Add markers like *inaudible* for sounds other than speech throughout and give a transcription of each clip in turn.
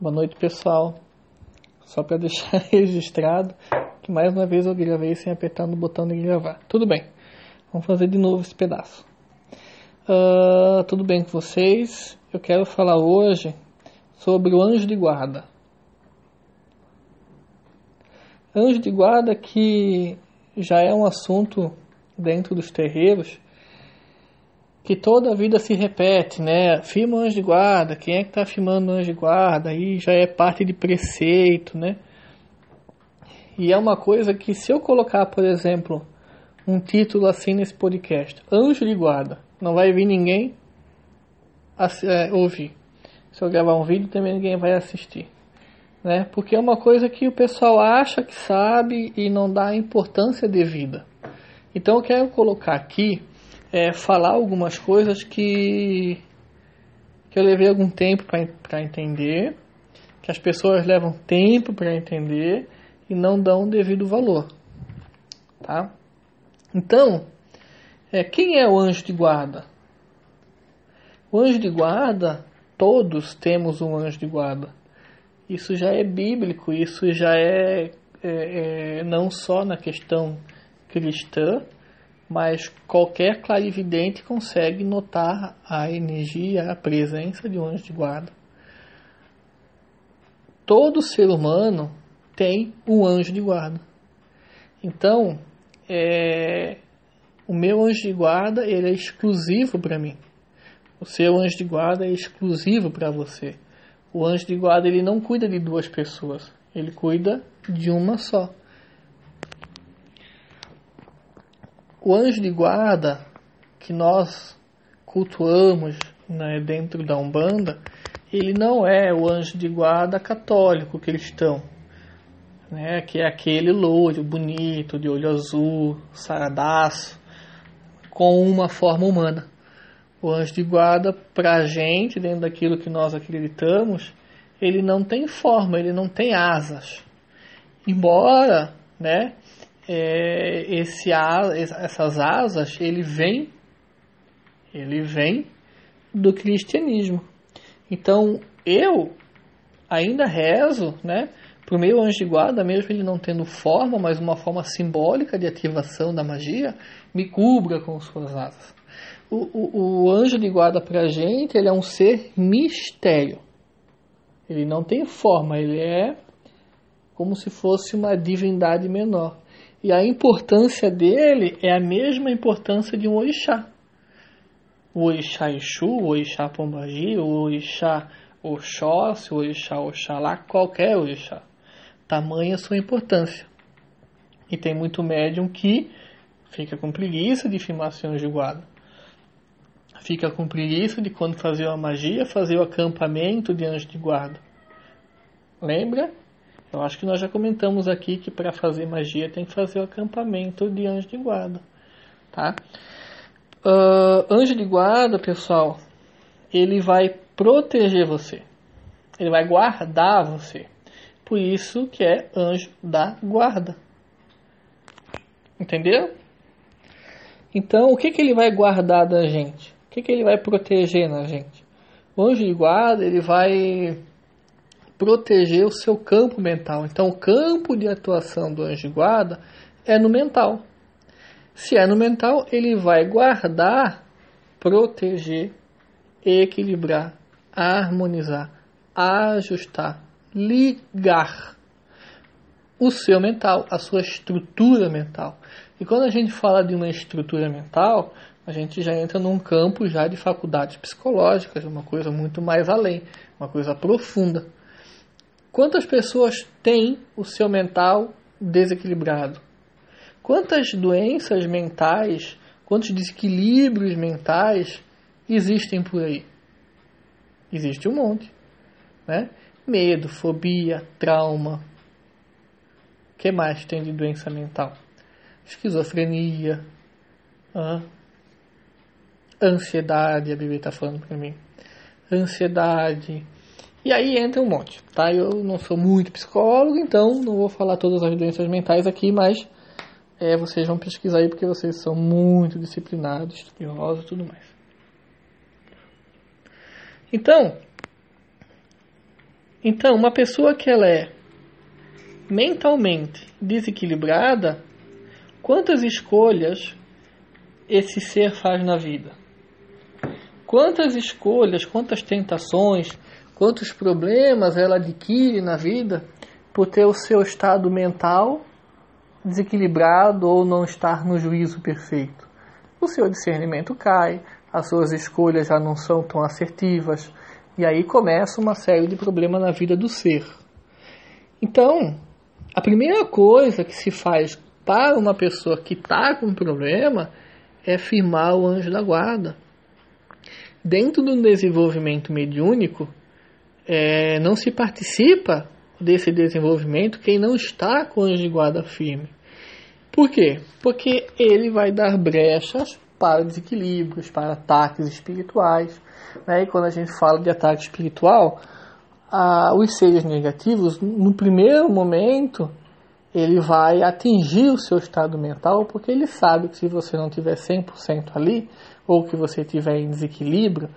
Boa noite, pessoal. Só para deixar *laughs* registrado que mais uma vez eu gravei sem apertar no botão de gravar. Tudo bem, vamos fazer de novo esse pedaço. Uh, tudo bem com vocês? Eu quero falar hoje sobre o anjo de guarda. Anjo de guarda que já é um assunto dentro dos terreiros que toda a vida se repete, né? Firma anjo de guarda, quem é que está firmando anjo de guarda? Aí já é parte de preceito, né? E é uma coisa que se eu colocar, por exemplo, um título assim nesse podcast, anjo de guarda, não vai vir ninguém é, ouvir. Se eu gravar um vídeo, também ninguém vai assistir. Né? Porque é uma coisa que o pessoal acha que sabe e não dá importância devida. Então eu quero colocar aqui é, falar algumas coisas que, que eu levei algum tempo para entender, que as pessoas levam tempo para entender e não dão o devido valor. Tá? Então, é, quem é o anjo de guarda? O anjo de guarda, todos temos um anjo de guarda. Isso já é bíblico, isso já é, é, é não só na questão cristã, mas qualquer clarividente consegue notar a energia, a presença de um anjo de guarda. Todo ser humano tem um anjo de guarda. Então, é, o meu anjo de guarda ele é exclusivo para mim. O seu anjo de guarda é exclusivo para você. O anjo de guarda ele não cuida de duas pessoas, ele cuida de uma só. O anjo de guarda que nós cultuamos né, dentro da Umbanda, ele não é o anjo de guarda católico cristão, né, que é aquele loiro, bonito, de olho azul, saradaço, com uma forma humana. O anjo de guarda, para a gente, dentro daquilo que nós acreditamos, ele não tem forma, ele não tem asas. Embora, né, é, esse, essas asas, ele vem, ele vem do cristianismo. Então, eu ainda rezo, né, para o meu anjo de guarda, mesmo ele não tendo forma, mas uma forma simbólica de ativação da magia, me cubra com suas asas. O, o, o anjo de guarda para a gente, ele é um ser mistério. Ele não tem forma, ele é como se fosse uma divindade menor. E a importância dele é a mesma importância de um orixá. O orixá Exu, o orixá Pombagi, o orixá Oxóssi, o orixá Oxalá, qualquer orixá. Tamanha sua importância. E tem muito médium que fica com preguiça de firmar seu anjo guarda. Fica com preguiça de quando fazer uma magia, fazer o acampamento de anjo de guarda. Lembra? Eu acho que nós já comentamos aqui que para fazer magia tem que fazer o acampamento de anjo de guarda, tá? Uh, anjo de guarda, pessoal, ele vai proteger você, ele vai guardar você. Por isso que é anjo da guarda. Entendeu? Então, o que, que ele vai guardar da gente? O que, que ele vai proteger na gente? O anjo de guarda, ele vai proteger o seu campo mental. Então, o campo de atuação do anjo guarda é no mental. Se é no mental, ele vai guardar, proteger, equilibrar, harmonizar, ajustar, ligar o seu mental, a sua estrutura mental. E quando a gente fala de uma estrutura mental, a gente já entra num campo já de faculdades psicológicas, uma coisa muito mais além, uma coisa profunda. Quantas pessoas têm o seu mental desequilibrado? Quantas doenças mentais, quantos desequilíbrios mentais existem por aí? Existe um monte, né? Medo, fobia, trauma. O que mais tem de doença mental? Esquizofrenia, ansiedade, a Bíblia está falando para mim. Ansiedade, e aí entra um monte, tá? Eu não sou muito psicólogo, então não vou falar todas as doenças mentais aqui, mas é, vocês vão pesquisar aí porque vocês são muito disciplinados, estudiosos e tudo mais. Então, Então, uma pessoa que ela é mentalmente desequilibrada, quantas escolhas esse ser faz na vida? Quantas escolhas, quantas tentações, quantos problemas ela adquire na vida por ter o seu estado mental desequilibrado ou não estar no juízo perfeito. O seu discernimento cai, as suas escolhas já não são tão assertivas, e aí começa uma série de problemas na vida do ser. Então, a primeira coisa que se faz para uma pessoa que está com problema é firmar o anjo da guarda. Dentro do desenvolvimento mediúnico, é, não se participa desse desenvolvimento quem não está com anjo de guarda firme. Por quê? Porque ele vai dar brechas para desequilíbrios, para ataques espirituais. Né? E quando a gente fala de ataque espiritual, os seres negativos, no primeiro momento, ele vai atingir o seu estado mental, porque ele sabe que se você não tiver 100% ali, ou que você tiver em desequilíbrio,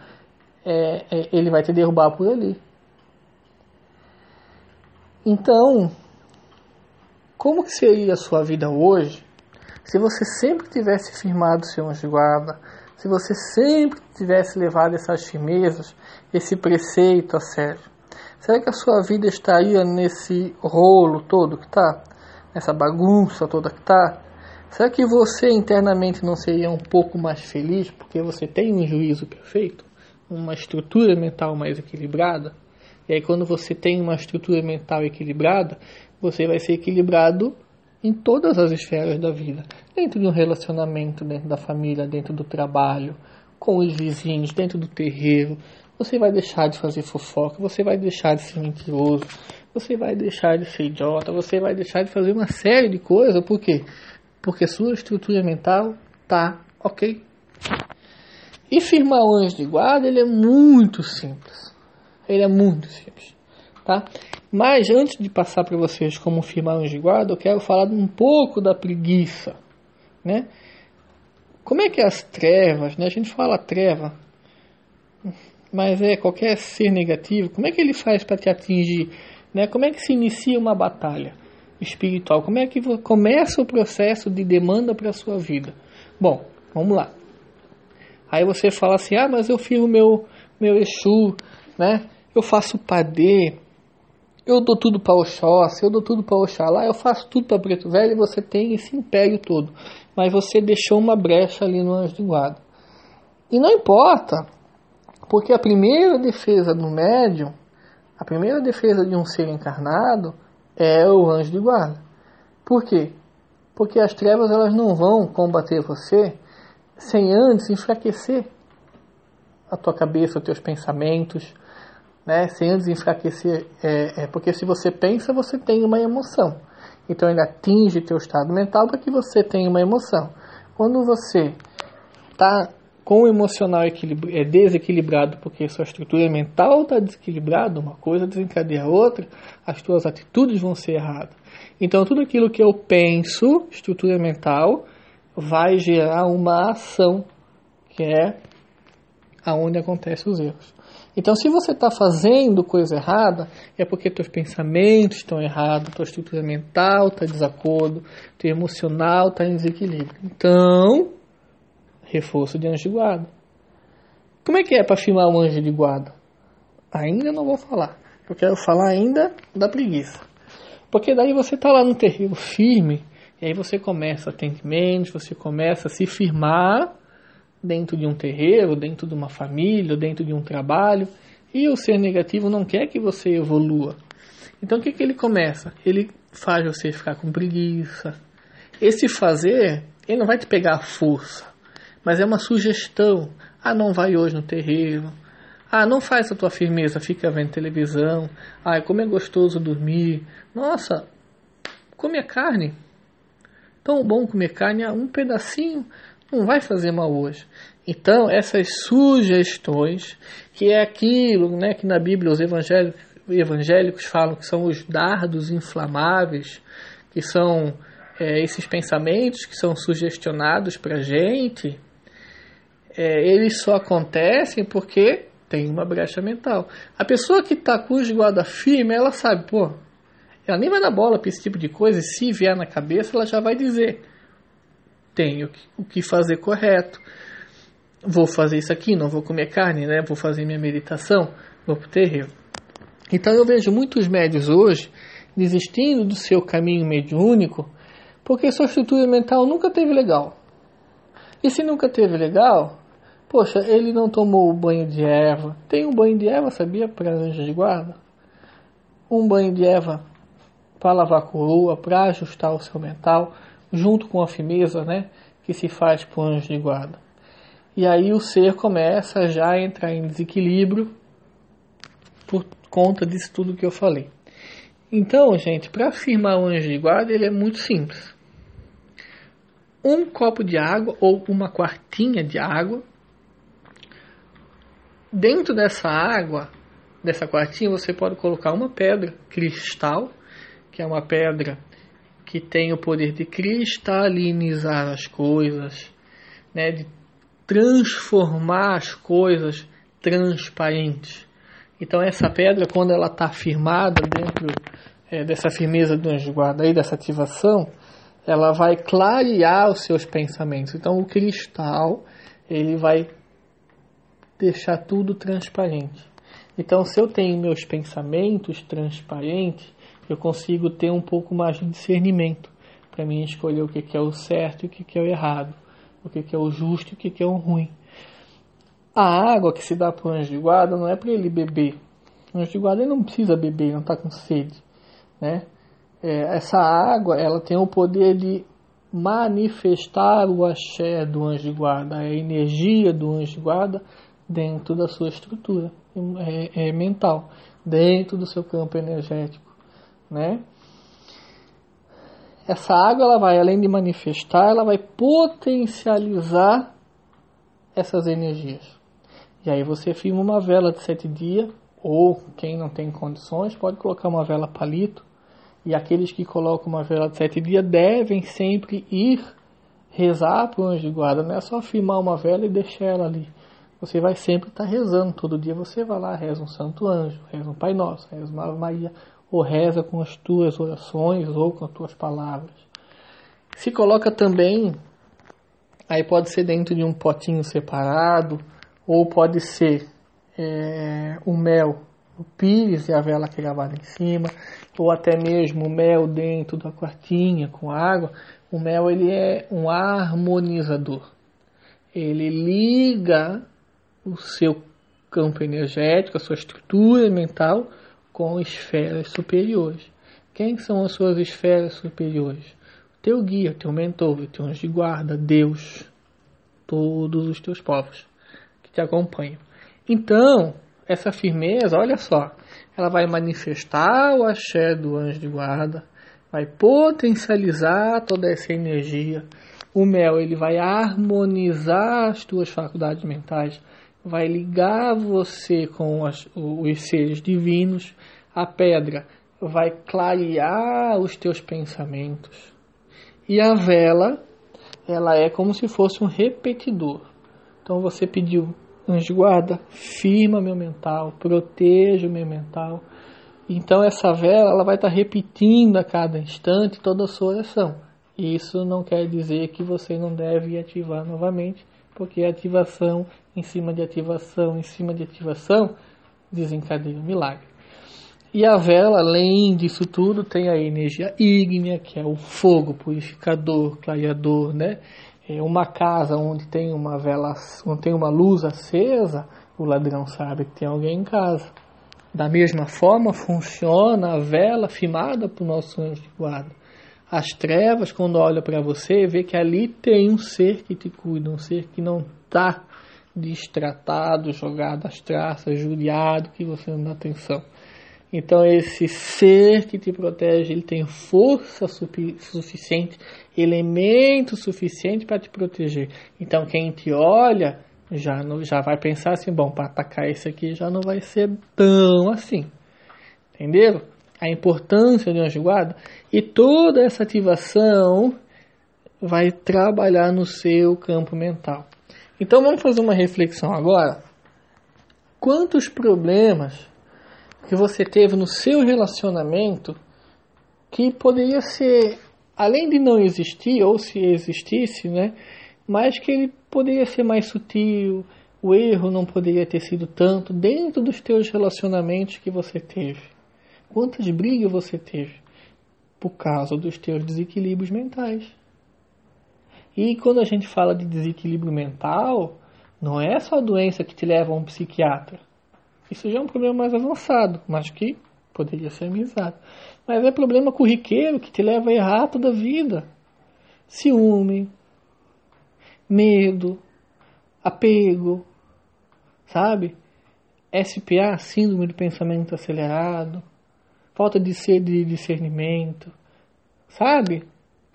é, é, ele vai te derrubar por ali. Então, como que seria a sua vida hoje se você sempre tivesse firmado seu anjo guarda, se você sempre tivesse levado essas firmezas, esse preceito a sério? Será que a sua vida estaria nesse rolo todo que está? Nessa bagunça toda que está? Será que você internamente não seria um pouco mais feliz porque você tem um juízo perfeito? Uma estrutura mental mais equilibrada? E aí, quando você tem uma estrutura mental equilibrada, você vai ser equilibrado em todas as esferas da vida. Dentro de um relacionamento, dentro da família, dentro do trabalho, com os vizinhos, dentro do terreiro. Você vai deixar de fazer fofoca, você vai deixar de ser mentiroso, você vai deixar de ser idiota, você vai deixar de fazer uma série de coisas. Por quê? Porque sua estrutura mental tá ok. E firmar o anjo de guarda, ele é muito simples. Ele é muito simples. Tá? Mas antes de passar para vocês como firmar um de guarda, eu quero falar um pouco da preguiça. Né? Como é que é as trevas, né? a gente fala treva, mas é qualquer ser negativo, como é que ele faz para te atingir? Né? Como é que se inicia uma batalha espiritual? Como é que começa o processo de demanda para a sua vida? Bom, vamos lá. Aí você fala assim, ah, mas eu firmo meu, meu Exu, né? eu faço padê, eu dou tudo para Oxóssi, eu dou tudo para Oxalá, eu faço tudo para Preto Velho e você tem esse império todo. Mas você deixou uma brecha ali no anjo de guarda. E não importa, porque a primeira defesa do médium, a primeira defesa de um ser encarnado é o anjo de guarda. Por quê? Porque as trevas elas não vão combater você sem antes enfraquecer a tua cabeça, os teus pensamentos, né, sem antes enfraquecer, é, é, porque se você pensa, você tem uma emoção. Então ele atinge teu estado mental para que você tenha uma emoção. Quando você está com o emocional é desequilibrado porque sua estrutura mental está desequilibrada, uma coisa desencadeia a outra, as tuas atitudes vão ser erradas. Então tudo aquilo que eu penso, estrutura mental, vai gerar uma ação, que é aonde acontecem os erros. Então, se você está fazendo coisa errada, é porque teus pensamentos estão errados, tua estrutura mental está em desacordo, teu emocional está em desequilíbrio. Então, reforço de anjo de guarda. Como é que é para firmar o anjo de guarda? Ainda não vou falar. Eu quero falar ainda da preguiça. Porque daí você está lá no terreno firme, e aí você começa atendimentos, você começa a se firmar dentro de um terreiro, dentro de uma família, dentro de um trabalho, e o ser negativo não quer que você evolua. Então o que, que ele começa? Ele faz você ficar com preguiça. Esse fazer, ele não vai te pegar a força, mas é uma sugestão. Ah, não vai hoje no terreiro. Ah, não faz a tua firmeza, fica vendo televisão. Ah, como é gostoso dormir. Nossa, come a carne. Tão bom comer carne, um pedacinho não vai fazer mal hoje. Então, essas sugestões, que é aquilo né, que na Bíblia os evangélicos, evangélicos falam que são os dardos inflamáveis, que são é, esses pensamentos que são sugestionados para a gente, é, eles só acontecem porque tem uma brecha mental. A pessoa que está com o guarda firme, ela sabe, pô, ela nem vai na bola para esse tipo de coisa, e se vier na cabeça, ela já vai dizer: tenho o que fazer correto, vou fazer isso aqui, não vou comer carne, né? vou fazer minha meditação, vou para o terreiro. Então eu vejo muitos médios hoje desistindo do seu caminho mediúnico porque sua estrutura mental nunca teve legal. E se nunca teve legal, poxa, ele não tomou o banho de erva. Tem um banho de erva, sabia, para anjos de guarda? Um banho de erva para lavar a coroa, para ajustar o seu mental, junto com a firmeza né, que se faz para o anjo de guarda. E aí o ser começa já a entrar em desequilíbrio por conta disso tudo que eu falei. Então, gente, para afirmar o anjo de guarda, ele é muito simples. Um copo de água ou uma quartinha de água. Dentro dessa água, dessa quartinha, você pode colocar uma pedra cristal, que é uma pedra que tem o poder de cristalinizar as coisas, né, de transformar as coisas transparentes. Então essa pedra, quando ela está firmada dentro é, dessa firmeza do anjo guarda aí, dessa ativação, ela vai clarear os seus pensamentos. Então o cristal, ele vai deixar tudo transparente. Então se eu tenho meus pensamentos transparentes, eu consigo ter um pouco mais de discernimento para mim escolher o que, é o certo e o que, é o errado, o que, é o justo e o que, é o ruim. A água que se dá para o anjo de guarda não é para ele beber. O anjo de guarda ele não precisa beber, não está com sede. Né? É, essa água ela tem o poder de manifestar o axé do anjo de guarda, a energia do anjo de guarda dentro da sua estrutura é, é mental, dentro do seu campo energético né? Essa água ela vai além de manifestar, ela vai potencializar essas energias. E aí você firma uma vela de sete dias, ou quem não tem condições pode colocar uma vela palito. E aqueles que colocam uma vela de sete dias devem sempre ir rezar para o anjo de guarda. Não é só firmar uma vela e deixar ela ali. Você vai sempre estar rezando. Todo dia você vai lá, reza um Santo Anjo, reza um Pai Nosso, reza uma Maria, ou reza com as tuas orações ou com as tuas palavras. Se coloca também, aí pode ser dentro de um potinho separado, ou pode ser é, o mel, o pires e a vela que é gravada em cima, ou até mesmo o mel dentro da quartinha com água. O mel ele é um harmonizador. Ele liga o seu campo energético, a sua estrutura mental com esferas superiores. Quem são as suas esferas superiores? O teu guia, teu mentor, o teu anjo de guarda, Deus, todos os teus povos que te acompanham. Então, essa firmeza, olha só, ela vai manifestar o axé do anjo de guarda, vai potencializar toda essa energia. O mel ele vai harmonizar as tuas faculdades mentais, vai ligar você com as, os seres divinos, a pedra vai clarear os teus pensamentos. E a vela, ela é como se fosse um repetidor. Então você pediu, anjo guarda, firma meu mental, proteja o meu mental. Então essa vela, ela vai estar repetindo a cada instante toda a sua oração. Isso não quer dizer que você não deve ativar novamente, porque a ativação em cima de ativação, em cima de ativação, desencadeia um milagre. E a vela, além disso tudo, tem a energia ígnea, que é o fogo purificador, clareador, né? É uma casa onde tem uma vela, onde tem uma luz acesa, o ladrão sabe que tem alguém em casa. Da mesma forma funciona a vela firmada para o nosso anjo de guarda. As trevas, quando olha para você, vê que ali tem um ser que te cuida, um ser que não está destratado, jogado às traças, judiado, que você não dá atenção. Então esse ser que te protege, ele tem força suficiente, elemento suficiente para te proteger. Então quem te olha já não, já vai pensar assim, bom, para atacar esse aqui já não vai ser tão assim. Entenderam? A importância de anjo guarda e toda essa ativação vai trabalhar no seu campo mental. Então vamos fazer uma reflexão agora quantos problemas que você teve no seu relacionamento que poderia ser, além de não existir, ou se existisse, né? Mas que ele poderia ser mais sutil, o erro não poderia ter sido tanto dentro dos teus relacionamentos que você teve. Quantas brigas você teve por causa dos teus desequilíbrios mentais. E quando a gente fala de desequilíbrio mental, não é só a doença que te leva a um psiquiatra. Isso já é um problema mais avançado, mas que poderia ser amenizado. Mas é problema corriqueiro que te leva a errar toda a vida. Ciúme, medo, apego, sabe? SPA, síndrome do pensamento acelerado, falta de sede de discernimento, sabe?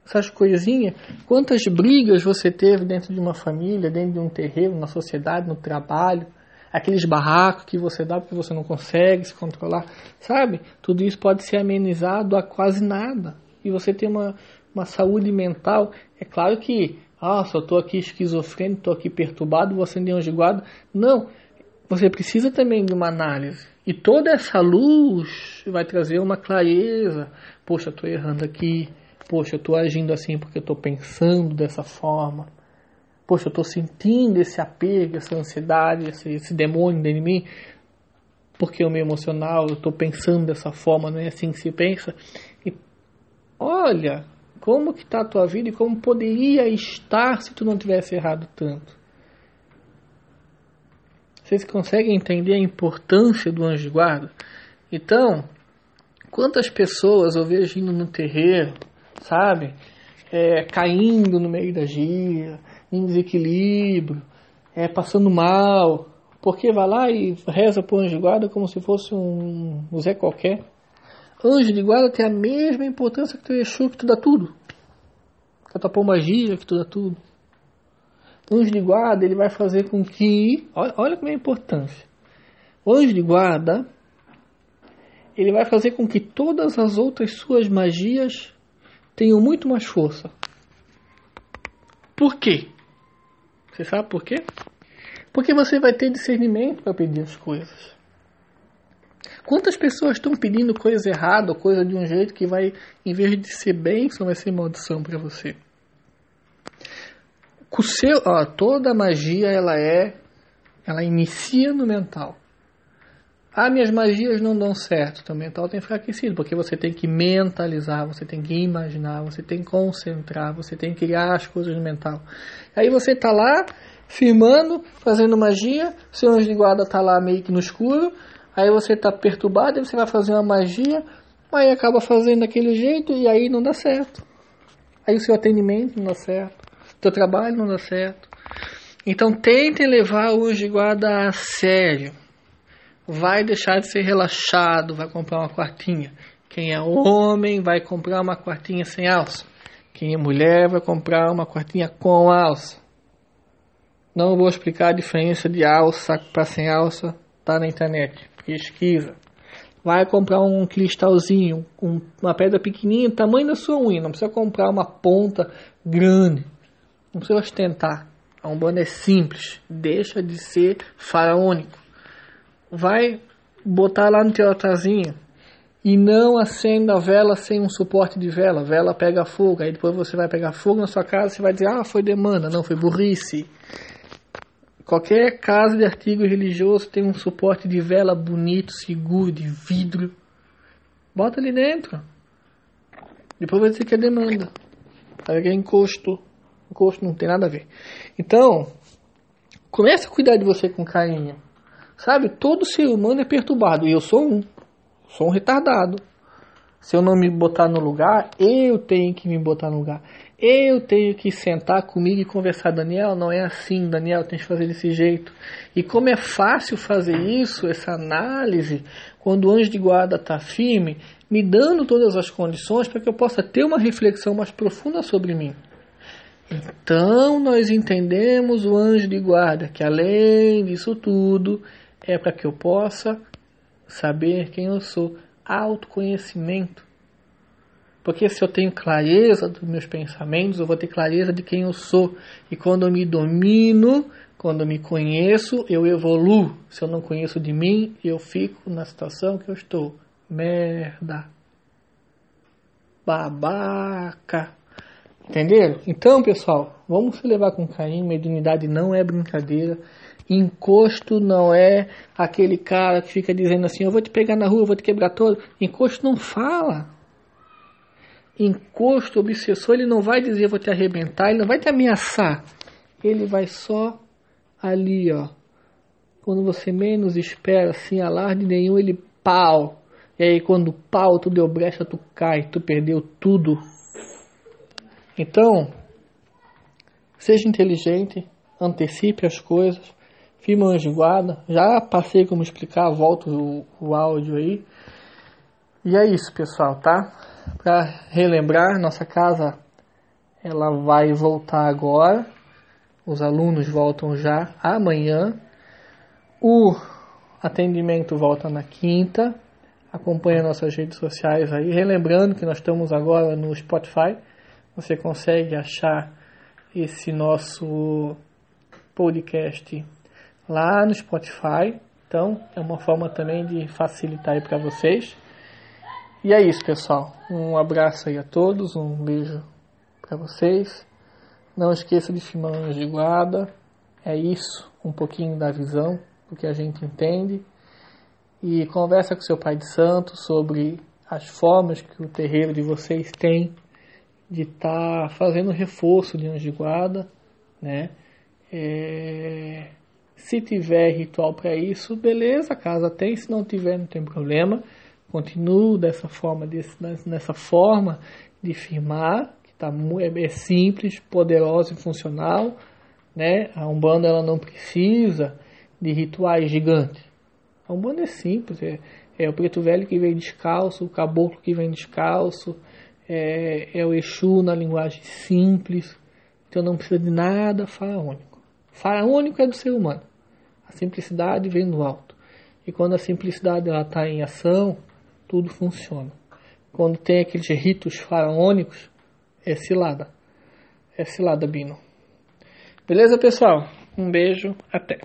Essas coisinhas. Quantas brigas você teve dentro de uma família, dentro de um terreno, na sociedade, no trabalho, aqueles barracos que você dá porque você não consegue se controlar, sabe? Tudo isso pode ser amenizado a quase nada. E você tem uma, uma saúde mental. É claro que, ah, só estou aqui esquizofrênico, estou aqui perturbado, vou acender um giguado. Não, você precisa também de uma análise. E toda essa luz vai trazer uma clareza. Poxa, estou errando aqui. Poxa, eu estou agindo assim porque eu estou pensando dessa forma. Poxa, eu estou sentindo esse apego, essa ansiedade, esse, esse demônio dentro de mim. Porque o meu emocional, eu estou pensando dessa forma, não é assim que se pensa. E olha, como que está a tua vida e como poderia estar se tu não tivesse errado tanto. Vocês conseguem entender a importância do anjo de guarda? Então, quantas pessoas eu vejo indo no terreiro, sabe? É, caindo no meio da gira, em desequilíbrio, é, passando mal, porque vai lá e reza o anjo de guarda como se fosse um, Zé qualquer. Anjo de guarda tem a mesma importância que o Exu, que tu dá tudo. Que a tua magia, que tu dá tudo anjo de guarda ele vai fazer com que, olha, olha como é a importância. O anjo de guarda ele vai fazer com que todas as outras suas magias tenham muito mais força. Por quê? Você sabe por quê? Porque você vai ter discernimento para pedir as coisas. Quantas pessoas estão pedindo coisa errada, coisa de um jeito que vai, em vez de ser bênção, vai ser maldição para você? o seu, ó, toda magia ela é, ela inicia no mental. Ah, minhas magias não dão certo. O mental tem enfraquecido, porque você tem que mentalizar, você tem que imaginar, você tem que concentrar, você tem que criar as coisas no mental. Aí você está lá, firmando, fazendo magia, seu anjo de guarda está lá meio que no escuro, aí você está perturbado, aí você vai fazer uma magia, aí acaba fazendo daquele jeito e aí não dá certo. Aí o seu atendimento não dá certo teu trabalho não dá certo. Então tentem levar o anjo de guarda a sério. Vai deixar de ser relaxado, vai comprar uma quartinha. Quem é homem vai comprar uma quartinha sem alça. Quem é mulher vai comprar uma quartinha com alça. Não vou explicar a diferença de alça para sem alça, tá na internet. Pesquisa. Vai comprar um cristalzinho, um, uma pedra pequenininha, tamanho da sua unha. Não precisa comprar uma ponta grande. Não precisa ostentar. A Umbanda é simples. Deixa de ser faraônico. Vai botar lá no teu altarzinho e não acenda a vela sem um suporte de vela. Vela pega fogo. Aí depois você vai pegar fogo na sua casa e vai dizer: Ah, foi demanda. Não, foi burrice. Qualquer casa de artigo religioso tem um suporte de vela bonito, seguro, de vidro. Bota ali dentro. Depois vai dizer que é demanda. Aí é encosto. Gosto não tem nada a ver. Então, comece a cuidar de você com carinho. Sabe? Todo ser humano é perturbado. E eu sou um. Sou um retardado. Se eu não me botar no lugar, eu tenho que me botar no lugar. Eu tenho que sentar comigo e conversar. Daniel, não é assim. Daniel, tem que fazer desse jeito. E como é fácil fazer isso, essa análise, quando o anjo de guarda está firme, me dando todas as condições para que eu possa ter uma reflexão mais profunda sobre mim. Então nós entendemos o anjo de guarda, que além disso tudo, é para que eu possa saber quem eu sou, autoconhecimento. Porque se eu tenho clareza dos meus pensamentos, eu vou ter clareza de quem eu sou. E quando eu me domino, Quando eu me conheço, eu evoluo. Se eu não conheço de mim, eu fico na situação que eu estou. Merda. Babaca. Entenderam? Então, pessoal, vamos se levar com carinho. Mediunidade não é brincadeira. Encosto não é aquele cara que fica dizendo assim: Eu vou te pegar na rua, eu vou te quebrar todo. Encosto não fala. Encosto, obsessor, ele não vai dizer: Eu vou te arrebentar, ele não vai te ameaçar. Ele vai só ali, ó. Quando você menos espera, sem alarde nenhum, ele pau. E aí, quando pau, tu deu brecha, tu cai, tu perdeu tudo. Então, seja inteligente, antecipe as coisas, de guarda. Já passei como explicar, volto o, o áudio aí. E é isso, pessoal, tá? Para relembrar, nossa casa ela vai voltar agora os alunos voltam já amanhã. O atendimento volta na quinta. Acompanhe nossas redes sociais aí. Relembrando que nós estamos agora no Spotify. Você consegue achar esse nosso podcast lá no Spotify. Então, é uma forma também de facilitar aí para vocês. E é isso, pessoal. Um abraço aí a todos, um beijo para vocês. Não esqueça de filmar de guarda. É isso, um pouquinho da visão do que a gente entende. E conversa com seu pai de santo sobre as formas que o terreiro de vocês tem de estar tá fazendo reforço de anjo de guarda, né? É... Se tiver ritual para isso, beleza, casa tem. Se não tiver, não tem problema. Continuo dessa forma, desse, nessa forma de firmar tá, é, é simples, poderosa e funcional. Né? A Umbanda ela não precisa de rituais gigantes. A Umbanda é simples, é, é o preto velho que vem descalço, o caboclo que vem descalço, é, é o Exu na linguagem simples, então não precisa de nada faraônico. Faraônico é do ser humano. A simplicidade vem do alto. E quando a simplicidade está em ação, tudo funciona. Quando tem aqueles ritos faraônicos, é cilada. É cilada, Bino. Beleza, pessoal? Um beijo, até.